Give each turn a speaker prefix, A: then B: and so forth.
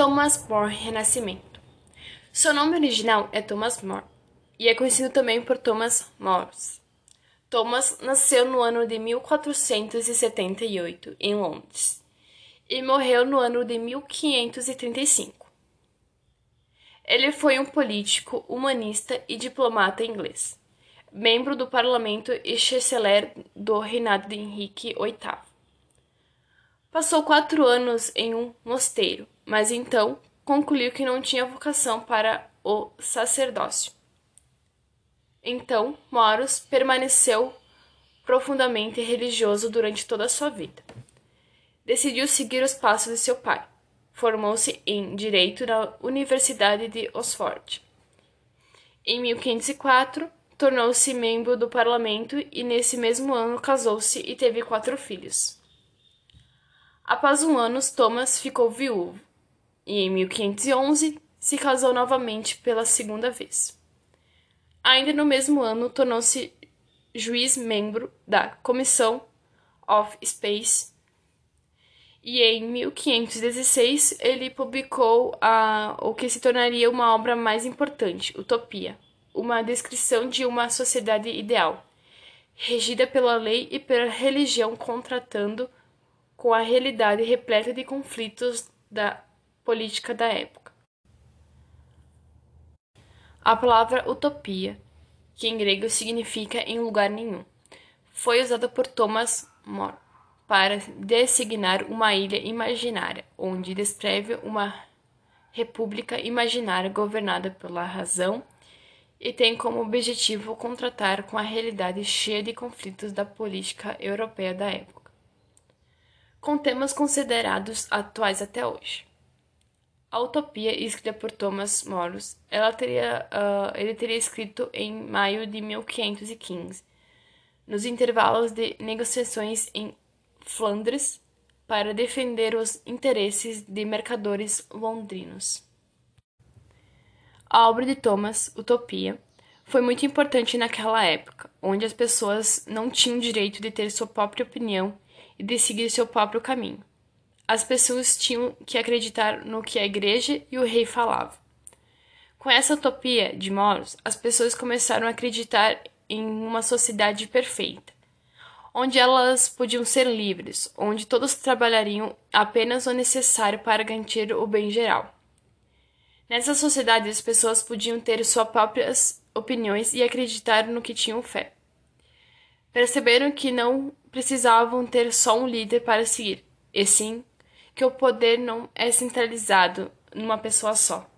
A: Thomas More Renascimento. Seu nome original é Thomas More e é conhecido também por Thomas More. Thomas nasceu no ano de 1478 em Londres e morreu no ano de 1535. Ele foi um político, humanista e diplomata inglês, membro do parlamento e chanceler do reinado de Henrique VIII. Passou quatro anos em um mosteiro, mas então concluiu que não tinha vocação para o sacerdócio. Então, Moros permaneceu profundamente religioso durante toda a sua vida. Decidiu seguir os passos de seu pai. Formou-se em direito na Universidade de Oxford. Em 1504, tornou-se membro do parlamento e nesse mesmo ano casou-se e teve quatro filhos. Após um ano, Thomas ficou viúvo e em 1511 se casou novamente pela segunda vez. Ainda no mesmo ano, tornou-se juiz membro da Commission of Space e em 1516 ele publicou a, o que se tornaria uma obra mais importante, Utopia, uma descrição de uma sociedade ideal, regida pela lei e pela religião, contratando com a realidade repleta de conflitos da política da época. A palavra utopia, que em grego significa em lugar nenhum, foi usada por Thomas More para designar uma ilha imaginária, onde descreve uma república imaginária governada pela razão e tem como objetivo contratar com a realidade cheia de conflitos da política europeia da época, com temas considerados atuais até hoje. A Utopia, escrita por Thomas ela teria, uh, ele teria escrito em maio de 1515, nos intervalos de negociações em Flandres para defender os interesses de mercadores londrinos. A obra de Thomas, Utopia, foi muito importante naquela época, onde as pessoas não tinham direito de ter sua própria opinião e de seguir seu próprio caminho. As pessoas tinham que acreditar no que a igreja e o rei falavam. Com essa utopia de Moros, as pessoas começaram a acreditar em uma sociedade perfeita, onde elas podiam ser livres, onde todos trabalhariam apenas o necessário para garantir o bem geral. Nessa sociedade, as pessoas podiam ter suas próprias opiniões e acreditar no que tinham fé. Perceberam que não precisavam ter só um líder para seguir, e sim que o poder não é centralizado numa pessoa só.